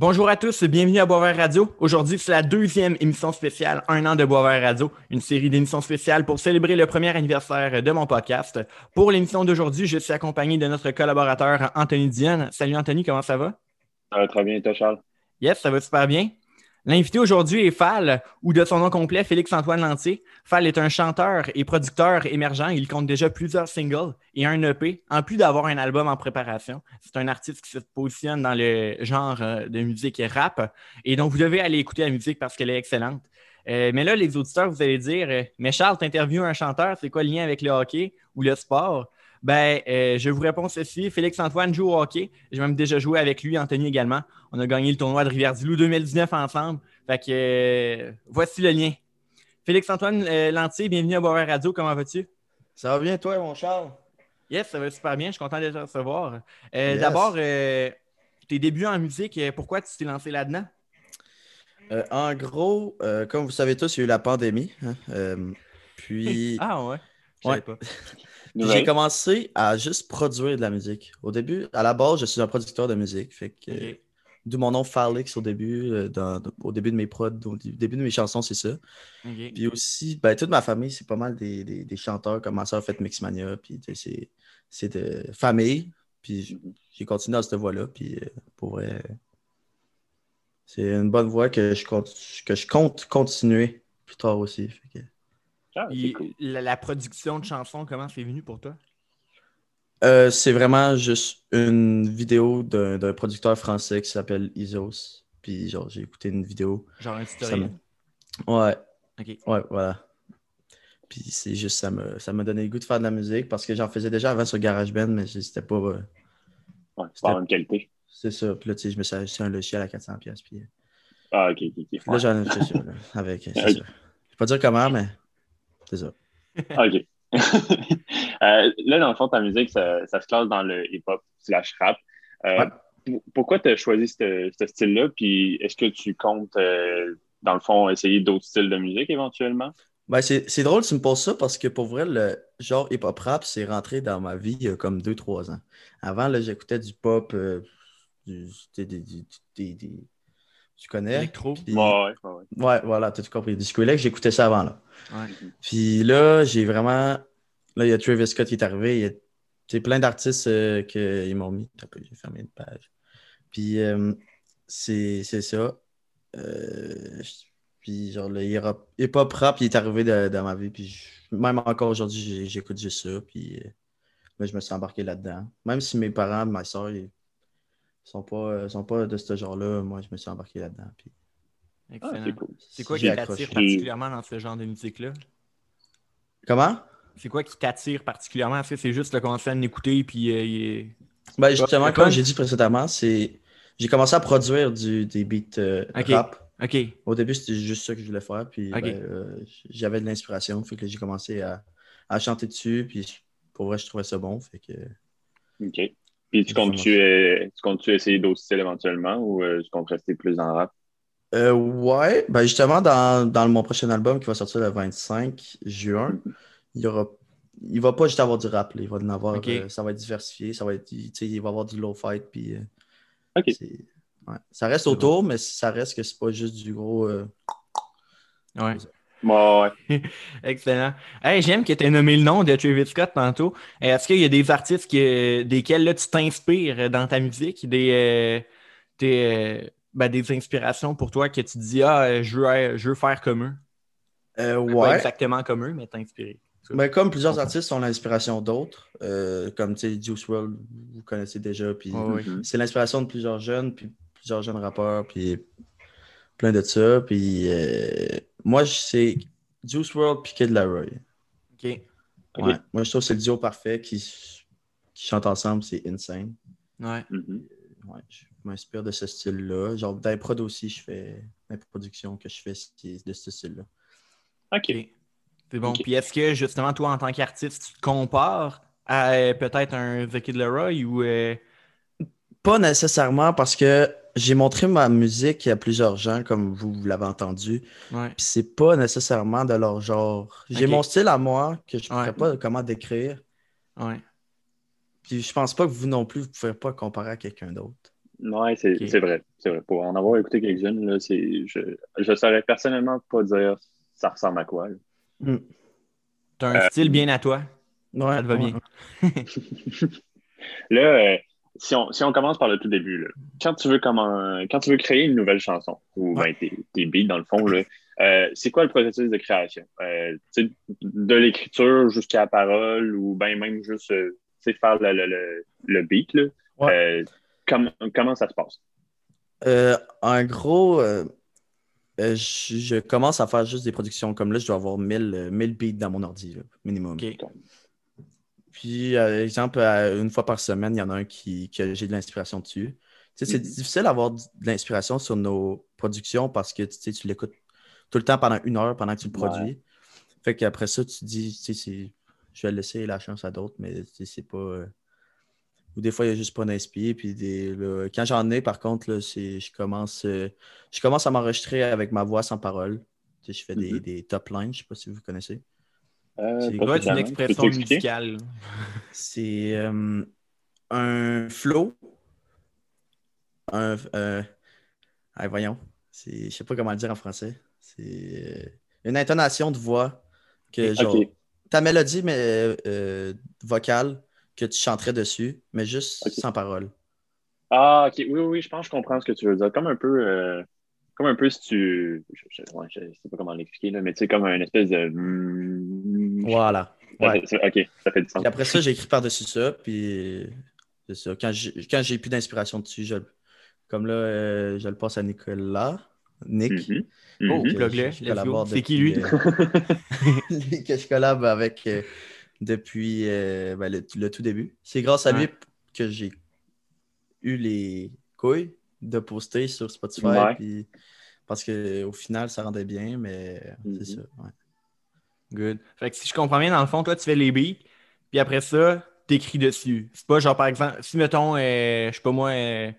Bonjour à tous, bienvenue à Boisvert Radio. Aujourd'hui, c'est la deuxième émission spéciale Un an de Boisvert Radio, une série d'émissions spéciales pour célébrer le premier anniversaire de mon podcast. Pour l'émission d'aujourd'hui, je suis accompagné de notre collaborateur Anthony Diane. Salut Anthony, comment ça va? Ça va très bien, toi Charles? Yes, ça va super bien. L'invité aujourd'hui est Fall, ou de son nom complet, Félix-Antoine Lantier. Fall est un chanteur et producteur émergent. Il compte déjà plusieurs singles et un EP, en plus d'avoir un album en préparation. C'est un artiste qui se positionne dans le genre euh, de musique rap. Et donc, vous devez aller écouter la musique parce qu'elle est excellente. Euh, mais là, les auditeurs, vous allez dire euh, Mais Charles, tu interviews un chanteur, c'est quoi le lien avec le hockey ou le sport ben, euh, je vous réponds ceci. Félix-Antoine joue au hockey. J'ai même déjà joué avec lui, Anthony également. On a gagné le tournoi de Rivière-du-Loup 2019 ensemble. Fait que euh, voici le lien. Félix-Antoine euh, Lantier, bienvenue à Boisvert Radio. Comment vas-tu? Ça va bien, toi, mon Charles? Yes, ça va super bien. Je suis content de te recevoir. D'abord, tes débuts en musique, pourquoi tu t'es lancé là-dedans? en gros, comme vous savez tous, il y a eu la pandémie. Hein, puis. ah ouais? Je ouais. pas. J'ai commencé à juste produire de la musique. Au début, à la base, je suis un producteur de musique. Fait que, D'où mon nom Falix au début, euh, au début de mes prods, au début de mes chansons, c'est ça. Puis aussi, ben, toute ma famille, c'est pas mal des, chanteurs, comme ma soeur fait Mixmania, puis c'est de famille. Puis j'ai continué dans cette voie-là, puis euh, pour vrai, c'est une bonne voie que je compte, que je compte continuer plus tard aussi. Ah, la, production de chansons, comment c'est venu pour toi? Euh, c'est vraiment juste une vidéo d'un producteur français qui s'appelle Isos. Puis genre, j'ai écouté une vidéo. Genre un tutoriel? Ouais. OK. Ouais, voilà. Puis c'est juste, ça m'a ça donné le goût de faire de la musique parce que j'en faisais déjà avant sur GarageBand, mais c'était pas... Euh, ouais, pas la même qualité. C'est ça. Puis là, tu sais, je me suis acheté un logiciel à 400$. Puis... Euh, ah, ok, ok, ok. Là, j'en ai fait ça, avec. C'est ça. Je vais pas dire comment, mais c'est ça. OK. Euh, là, dans le fond, ta musique, ça, se classe dans le hip-hop slash rap. Euh, pourquoi tu as choisi ce, style-là? Puis est-ce que tu comptes, euh, dans le fond, essayer d'autres styles de musique éventuellement? Ben, c'est drôle tu me poses ça parce que pour vrai, le genre hip-hop rap, c'est rentré dans ma vie il y a comme 2-3 ans. Avant, j'écoutais du pop, du, des, tu connais? Électro. Ouais, ouais, ouais. voilà, tu as tout compris. Disco Elect, j'écoutais ça avant. Là. Puis là, j'ai vraiment. Là, il y a Travis Scott qui est arrivé. Il y a plein d'artistes euh, qui m'ont mis. T'as j'ai fermé une page. Puis euh, c'est ça. Euh, puis genre, le hip-hop rap, il est arrivé dans ma vie. Puis même encore aujourd'hui, j'écoute juste ça. Puis je me suis embarqué là-dedans. Même si mes parents, ma soeur, sont pas, euh, sont pas de ce genre-là. Moi, je me suis embarqué là-dedans. Puis... Excellent. Ah, c'est quoi qui t'attire particulièrement dans ce genre de musique-là? Comment? C'est quoi qui t'attire particulièrement? Est-ce que c'est juste le commencer à l'écouter puis euh, ben, justement, comme j'ai dit précédemment, c'est j'ai commencé à produire du, des beats euh, rap. Au début, c'était juste ça que je voulais faire. Puis ben, j'avais de l'inspiration. Fait que j'ai commencé à, à, chanter dessus. Puis pour vrai, je trouvais ça bon. Fait que. OK. Puis tu comptes-tu essayer d'autres styles éventuellement ou euh, tu comptes rester plus dans le rap? Euh, ouais, ben justement, dans, mon prochain album qui va sortir le 25 juin, il y aura. Il va pas juste avoir du rap, il va en avoir. Euh, ça va être diversifié, ça va être. Il va avoir du low fight. Puis, OK. Ça reste autour, mais ça reste que c'est pas juste du gros. Ouais. Excellent. J'aime que tu aies nommé le nom de Travis Scott tantôt. Est-ce qu'il y a des artistes desquels là, tu t'inspires dans ta musique, des, euh, euh, ben, des, inspirations pour toi que tu dis Ah, je veux, je veux faire comme eux? Euh, ouais. Pas exactement comme eux, mais t'inspirer. Ben, comme plusieurs artistes ont l'inspiration d'autres, comme Juice WRLD, vous connaissez déjà, puis c'est l'inspiration de plusieurs jeunes, puis plusieurs jeunes rappeurs, puis plein de ça. Puis moi, c'est Juice WRLD puis Kid Laroi. OK. Ouais. Moi, je trouve que c'est le duo parfait qui, qui chante ensemble, c'est insane. Ouais. Mm-hmm. ouais je m'inspire de ce style-là. Genre, dans les prods aussi, je fais la production que je fais de ce style-là. OK. C'est bon. Puis est-ce que, justement, toi, en tant qu'artiste, tu te compares à euh, peut-être un The Kid Laroi ou. Euh, pas nécessairement parce que j'ai montré ma musique à plusieurs gens, comme vous, l'avez entendu. Ouais. Puis c'est pas nécessairement de leur genre. J'ai mon style à moi que je ne pourrais pas comment décrire. Ouais. Puis je pense pas que vous non plus, vous ne pouvez pas comparer à quelqu'un d'autre. Oui, c'est vrai. C'est vrai. Pour en avoir écouté quelques-unes, je ne saurais personnellement pas dire ça ressemble à quoi. Hmm. Tu as un style bien à toi. Ouais, ça te va bien. là, euh, si, on, si on commence par le tout début, quand, tu veux comment, quand tu veux créer une nouvelle chanson, ou ben, tes, beats dans le fond, euh, c'est quoi le processus de création? Euh, de l'écriture jusqu'à la parole ou ben même juste faire le, le, le beat. comment ça se passe? en gros, je, je, commence à faire juste des productions comme là, je dois avoir 1000, 1000 beats dans mon ordi, minimum. Puis, par exemple, une fois par semaine, il y en a un qui, que j'ai de l'inspiration dessus. c'est mm-hmm. difficile d'avoir de l'inspiration sur nos productions parce que tu l'écoutes tout le temps pendant une heure pendant que tu le produis. Fait qu'après ça, tu te dis, je vais laisser la chance à d'autres, mais c'est pas. Euh, ou des fois, il n'y a juste pas d'inspiration. Puis des, quand j'en ai, par contre, là, je, commence, euh, je commence à m'enregistrer avec ma voix sans parole. je fais des, mm-hmm. des, top lines, je ne sais pas si vous connaissez. Euh, c'est quoi une expression musicale? C'est euh, un flow. Un. Euh, voyons. Je sais pas comment le dire en français. C'est une intonation de voix que genre. Ta mélodie mais, vocale que tu chanterais dessus, mais juste sans parole. Ah, ok. Oui, oui, je pense que je comprends ce que tu veux dire. Comme un peu comme un peu si tu. Je, ne sais pas comment l'expliquer, mais tu sais, comme un espèce de. Voilà. Ok, ça fait du sens. Et après ça, j'ai écrit par-dessus ça, puis c'est ça. Quand j'ai plus d'inspiration dessus, je, comme là, euh, je le passe à Nicolas. Nick. Mm-hmm. Oh, mm-hmm. C'est qui lui? Euh, que je collab avec euh, depuis ben, le, tout début. C'est grâce à lui que j'ai eu les couilles de poster sur Spotify. Puis, parce qu'au final, ça rendait bien, mais c'est mhm. ça. Ouais. Good. Fait que si je comprends bien, dans le fond, toi, tu fais les beats, puis après ça, t'écris dessus. C'est pas genre, par exemple, si, mettons, euh, je sais pas moi, euh,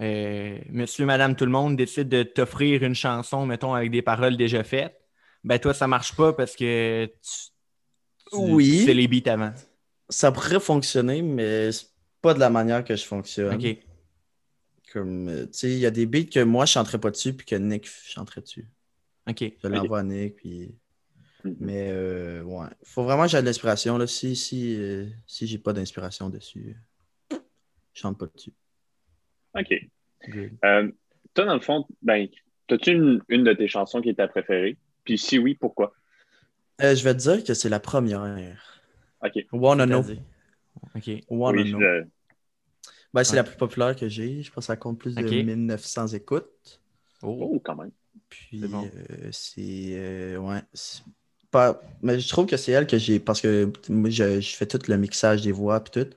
euh, monsieur, madame, tout le monde décide de t'offrir une chanson, mettons, avec des paroles déjà faites, ben toi, ça marche pas parce que tu, oui. fais les beats avant. Ça pourrait fonctionner, mais c'est pas de la manière que je fonctionne. OK. Comme, euh, tu sais, il y a des beats que moi, je chanterais pas dessus, puis que Nick chanterait dessus. OK. Je l'envoie à Nick, puis... Mm-hmm. Mais, euh, ouais. Faut vraiment que j'ai de l'inspiration, là. Si, si, euh, si j'ai pas d'inspiration dessus, je chante pas dessus. OK. toi, dans le fond, ben, as-tu une, une, de tes chansons qui est ta préférée? Puis si oui, pourquoi? je vais te dire que c'est la première. OK. Wanna Know. OK. Wanna Know. Ben, c'est la plus populaire que j'ai. Je pense que ça compte plus de 1900 écoutes. Oh, oh, quand même. Puis, c'est. Euh, euh, ouais. Pas... Mais je trouve que c'est elle que j'ai. Parce que moi, je, fais tout le mixage des voix et tout.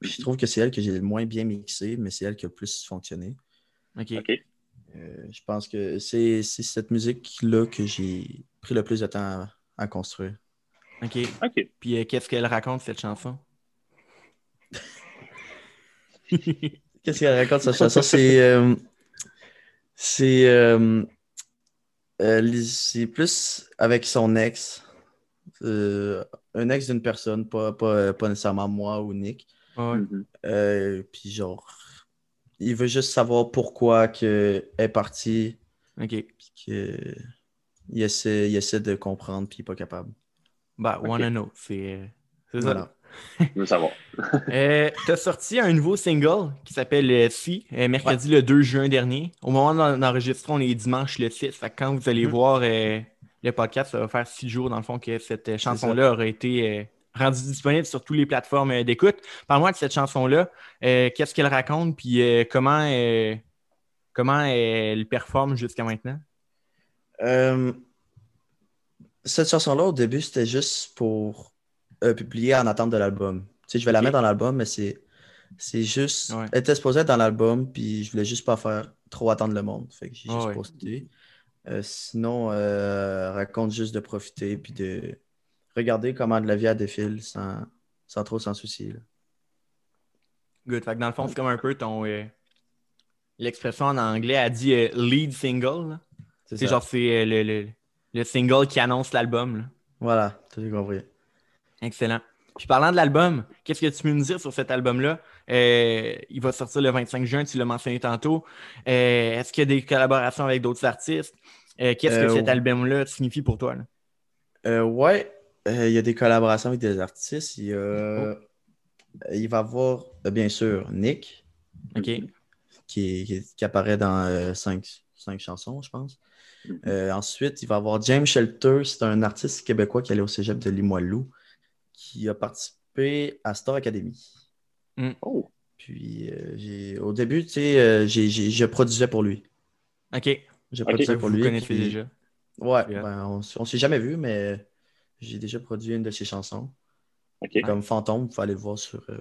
Puis, je trouve que c'est elle que j'ai le moins bien mixé, mais c'est elle qui a le plus fonctionné. OK. Euh, je pense que c'est cette musique-là que j'ai pris le plus de temps à, construire. OK. OK. Puis, qu'est-ce qu'elle raconte, cette chanson? Qu'est-ce qu'elle raconte, sa chanson? C'est. Euh, c'est. Euh, c'est plus avec son ex. Euh, un ex d'une personne, pas, pas, pas, nécessairement moi ou Nick. Mm-hmm. puis genre, il veut juste savoir pourquoi que est partie. OK. Puis que, il, essaie, il essaie de comprendre, puis il n'est pas capable. Bah, okay. wanna know. C'est ça. Je veux savoir. euh, tu as sorti un nouveau single qui s'appelle euh, Si, euh, mercredi le 2 juin dernier. Au moment d'enregistrer, on est dimanche le 6. Fait quand vous allez mm-hmm. voir euh, le podcast, ça va faire six jours dans le fond que cette chanson-là aurait été rendue disponible sur toutes les plateformes d'écoute. Parle-moi de cette chanson-là. Qu'est-ce qu'elle raconte puis comment, comment elle performe jusqu'à maintenant? cette chanson-là, au début, c'était juste pour euh, publié en attente de l'album. Tu sais, je vais la mettre dans l'album, mais c'est, c'est juste. Elle était supposée être dans l'album, puis je voulais juste pas faire trop attendre le monde. Fait que j'ai juste posté. Euh, sinon, euh, raconte juste de profiter, puis de regarder comment de la vie a défile sans, sans trop s'en soucier. Good. Fait que dans le fond, c'est comme un peu ton. L'expression en anglais a dit lead single. C'est genre, c'est le, le, single qui annonce l'album. Voilà, tu as compris. Excellent. Puis parlant de l'album, qu'est-ce que tu peux nous dire sur cet album-là? Euh, il va sortir le 25 juin, tu l'as mentionné tantôt. Euh, est-ce qu'il y a des collaborations avec d'autres artistes? Euh, qu'est-ce que cet album-là signifie pour toi? Là? ouais, il y a des collaborations avec des artistes. Il, oh. il va y avoir, bien sûr, Nick. Qui, qui, apparaît dans cinq, cinq, chansons, je pense. Mm-hmm. ensuite, il va y avoir James Shelter. C'est un artiste québécois qui allait au cégep de Limoilou qui a participé à Star Academy. Mm. Oh. Puis euh, au début, tu sais, euh, je produisais pour lui. OK. Je produisais pour lui. Vous déjà. Ouais, ben, on, ne s'est jamais vu, mais j'ai déjà produit une de ses chansons. Comme Fantôme, il faut aller le voir sur euh,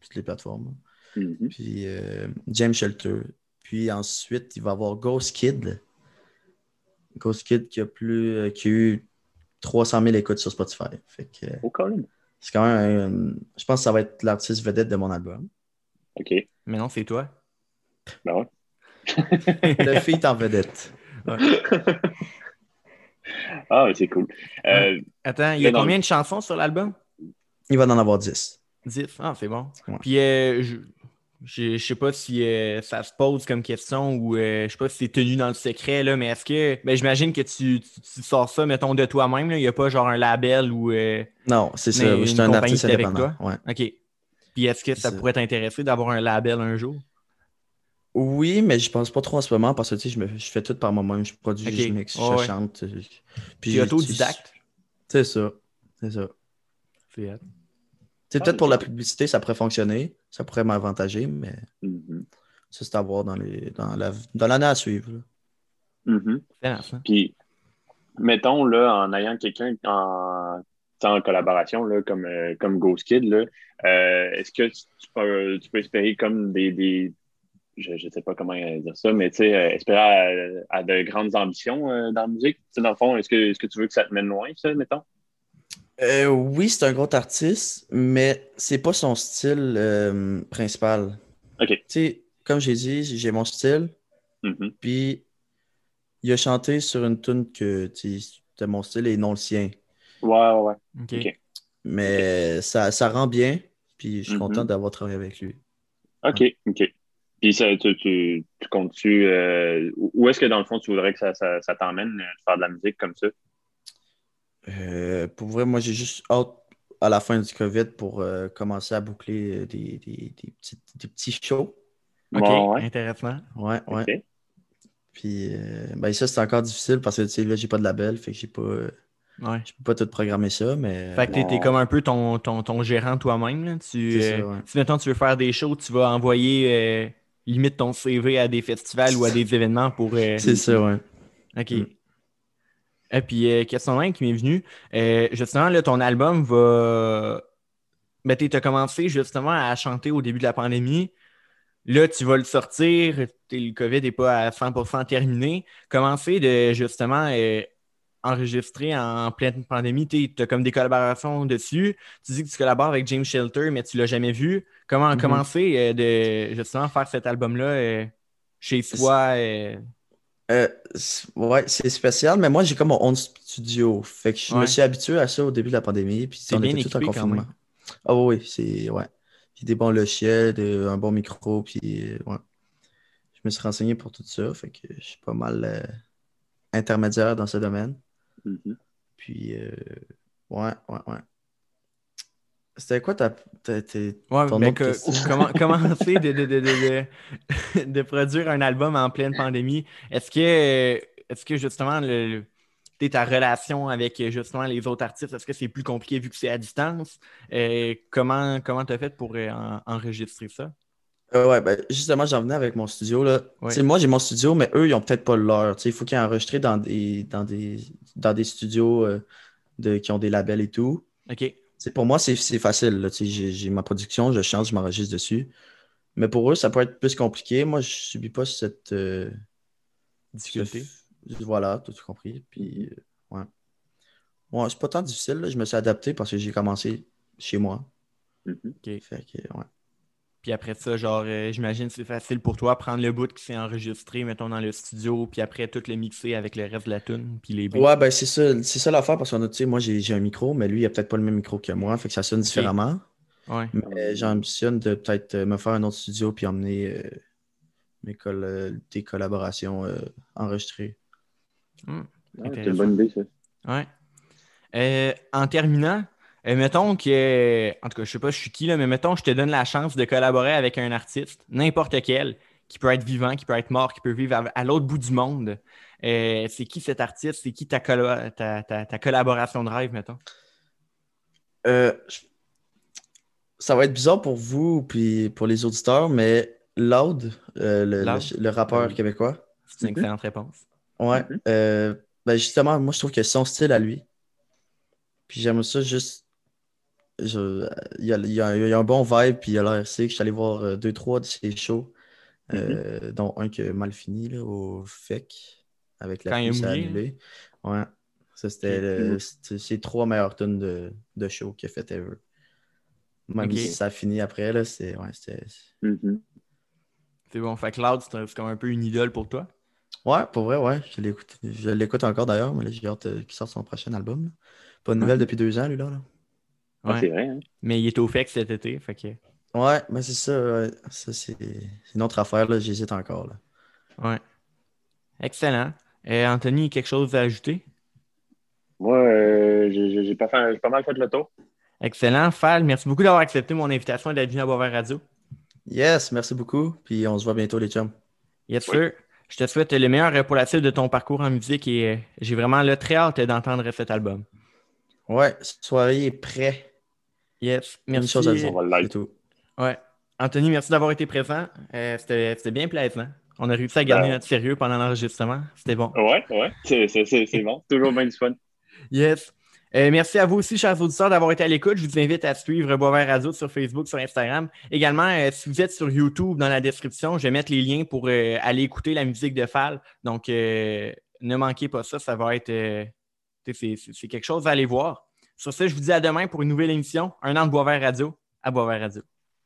toutes les plateformes. Mm-hmm. Puis James Shelter. Puis ensuite, il va y avoir Ghost Kid. Ghost Kid qui a, plus, qui a eu 300 000 écoutes sur Spotify. Fait que, oh, quand même. C'est quand même. je pense que ça va être l'artiste vedette de mon album. OK. Mais non, c'est toi. Ben ouais. Le feat en vedette. ah, c'est cool. Euh, Attends, il y a combien de chansons sur l'album? Il va en avoir 10. 10. Ah, c'est bon. Puis, euh, je, je, sais pas si euh, ça se pose comme question ou euh, je sais pas si c'est tenu dans le secret, là, mais est-ce que. Ben, j'imagine que tu, sors ça, mettons, de toi-même. Il n'y a pas genre un label ou. Euh, non, c'est ça. Je suis un artiste indépendant. Ouais. OK. Puis est-ce que ça pourrait t'intéresser d'avoir un label un jour? Oui, mais je pense pas trop en ce moment parce que je, me, je fais tout par moi-même. Je produis, je mixe, je chante. Puis es autodidacte? C'est ça. C'est ça. C'est peut-être ah, pour la publicité, ça pourrait fonctionner ça pourrait m'avantager, mais mm-hmm. ça, c'est à voir dans, les, dans, la, dans l'année à suivre. Mm-hmm. Puis, mettons, là, en ayant quelqu'un en, en collaboration, là, comme, euh, comme Ghost Kid, là, euh, est-ce que tu, peux, tu, peux, espérer comme des, des je ne sais pas comment dire ça, mais tu sais, euh, espérer à, de grandes ambitions dans la musique? dans le fond, est-ce que, est-ce que tu veux que ça te mène loin, ça, mettons? Euh, oui, c'est un gros artiste, mais c'est pas son style euh, principal. OK. Tu sais, comme j'ai dit, j'ai mon style. Mm-hmm. Puis, il a chanté sur une tune que c'était mon style et non le sien. Ouais, ouais, OK. Mais Ça, ça rend bien, puis je suis content mm-hmm. d'avoir travaillé avec lui. OK, OK. Puis, ça, tu, tu, comptes-tu. Euh, où est-ce que dans le fond, tu voudrais que ça, ça, ça t'emmène de faire de la musique comme ça? Euh, pour vrai, moi, j'ai juste hâte à la fin du COVID pour euh, commencer à boucler euh, des, des, des, petits, des petits shows. OK, intéressant. Ouais, ouais. Puis, ben, ça, c'est encore difficile parce que, tu sais, là, j'ai pas de label, fait que j'ai pas. Ouais. Je peux pas tout programmer ça, mais. Fait que t'es, comme un peu ton, ton, ton gérant toi-même. Tu, ça, Si maintenant tu veux faire des shows, tu vas envoyer limite ton CV à des festivals ou à des événements pour. C'est ça, ouais. OK. Mm. Et puis, euh, question 1 qui m'est venue. Euh, justement, là, ton album va. Ben, tu as commencé justement à chanter au début de la pandémie. Là, tu vas le sortir. Le COVID n'est pas à 100% terminé. Commencer de justement euh, enregistrer en pleine pandémie? Tu as comme des collaborations dessus. Tu dis que tu collabores avec James Shelter, mais tu ne l'as jamais vu. Comment mm-hmm. commencer de justement faire cet album-là chez soi? Euh, ouais, c'est spécial, mais moi, j'ai comme mon own studio. Fait que je me suis habitué à ça au début de la pandémie. Puis c'est bien tout en confinement. Ah oui, c'est. Ouais. Puis des bons logiciels, un bon micro, puis ouais. Je me suis renseigné pour tout ça. Fait que je suis pas mal euh, intermédiaire dans ce domaine. Mm-hmm. Puis, euh, ouais, ouais, ouais. C'était quoi ta, ta, ouais, ton ben comment, Commencer de, de, de, de, produire un album en pleine pandémie, est-ce que, est que justement le, ta relation avec justement les autres artistes, est-ce que c'est plus compliqué vu que c'est à distance? Euh, comment tu as fait pour euh, enregistrer ça? Euh, ouais, ben, justement, j'en venais avec mon studio. Là. Moi, j'ai mon studio, mais eux, ils n'ont peut-être pas leur. Il faut qu'ils enregistrent dans des, dans des, dans des studios de, qui ont des labels et tout. OK pour moi, c'est facile. J'ai ma production, je chante, je m'enregistre dessus. Mais pour eux, ça peut être plus compliqué. Moi, je ne subis pas cette euh, difficulté. Voilà, tout compris. Puis, euh, ouais. c'est pas tant difficile. Je me suis adapté parce que j'ai commencé chez moi. Mm-hmm. Fait que, ouais. Puis après ça, genre, euh, j'imagine que c'est facile pour toi prendre le bout qui s'est enregistré, mettons, dans le studio, puis après tout le mixer avec le reste de la tune, puis les Ouais, ben c'est ça, c'est ça l'affaire parce que tu sais, moi j'ai un micro, mais lui, il a peut-être pas le même micro que moi, fait que ça sonne différemment. Ouais. Mais j'ambitionne de peut-être me faire un autre studio puis emmener mes des collaborations enregistrées. Hmm. c'est une bonne idée, ça. Ouais. Euh, en terminant, euh, mettons que, en tout cas, je sais pas je suis qui, là, mais mettons je te donne la chance de collaborer avec un artiste, n'importe quel, qui peut être vivant, qui peut être mort, qui peut vivre à, l'autre bout du monde. Euh, c'est qui cet artiste? C'est qui ta, ta, collaboration de rêve, mettons? ça va être bizarre pour vous puis pour les auditeurs, mais Loud, le, rappeur québécois. C'est une excellente réponse. Ouais. Mm-hmm. ben justement, moi, je trouve que son style à lui, puis j'aime ça juste. Il, y a, un bon vibe, puis il a l'air sick. Je suis allé voir euh, deux, trois de ses shows, euh, mm-hmm. dont un qui a mal fini là, au FEC, avec la puce annulée. Ouais. Ça, c'était ses trois meilleures tonnes de, de show qu'il a fait ever. Même si ça a fini après, là, c'est. Ouais, c'était. Mm-hmm. C'est bon. Fait Cloud, c'est comme un peu une idole pour toi? Ouais, pour vrai, ouais. Je l'écoute encore d'ailleurs, mais j'ai hâte euh, qu'il sorte son prochain album. Pas de nouvelles depuis deux ans, lui, là. Ah, c'est vrai. Hein? Mais il est au FEC cet été. Fait que... Ouais, mais c'est ça. Ça, c'est une autre affaire. là. J'hésite encore. Là. Ouais. Excellent. Euh, Anthony, quelque chose à ajouter? Moi, euh, j'ai pas, pas mal fait le tour. Excellent. Fal, merci beaucoup d'avoir accepté mon invitation et d'être venu à Boisvert Radio. Yes, merci beaucoup. Puis on se voit bientôt, les chums. Yes, sir. Je te souhaite le meilleur pour la suite de ton parcours en musique et euh, j'ai vraiment le très hâte d'entendre cet album. Ouais, soirée est prêt. Yes, merci. Une chose à dire. Ouais. Anthony, merci d'avoir été présent. Euh, c'était bien plaisant. On a réussi à garder ben. notre sérieux pendant l'enregistrement. C'était bon. Ouais, ouais. C'est bon. Toujours bien du fun. Yes. Euh, merci à vous aussi, chers auditeurs, d'avoir été à l'écoute. Je vous invite à suivre Boisvert Radio sur Facebook, sur Instagram. Également, euh, si vous êtes sur YouTube, dans la description, je vais mettre les liens pour aller écouter la musique de Fall. Donc, ne manquez pas ça. Ça va être c'est quelque chose à aller voir. Sur ce, je vous dis à demain pour une nouvelle émission, Un an de Boisvert Radio à Boisvert Radio.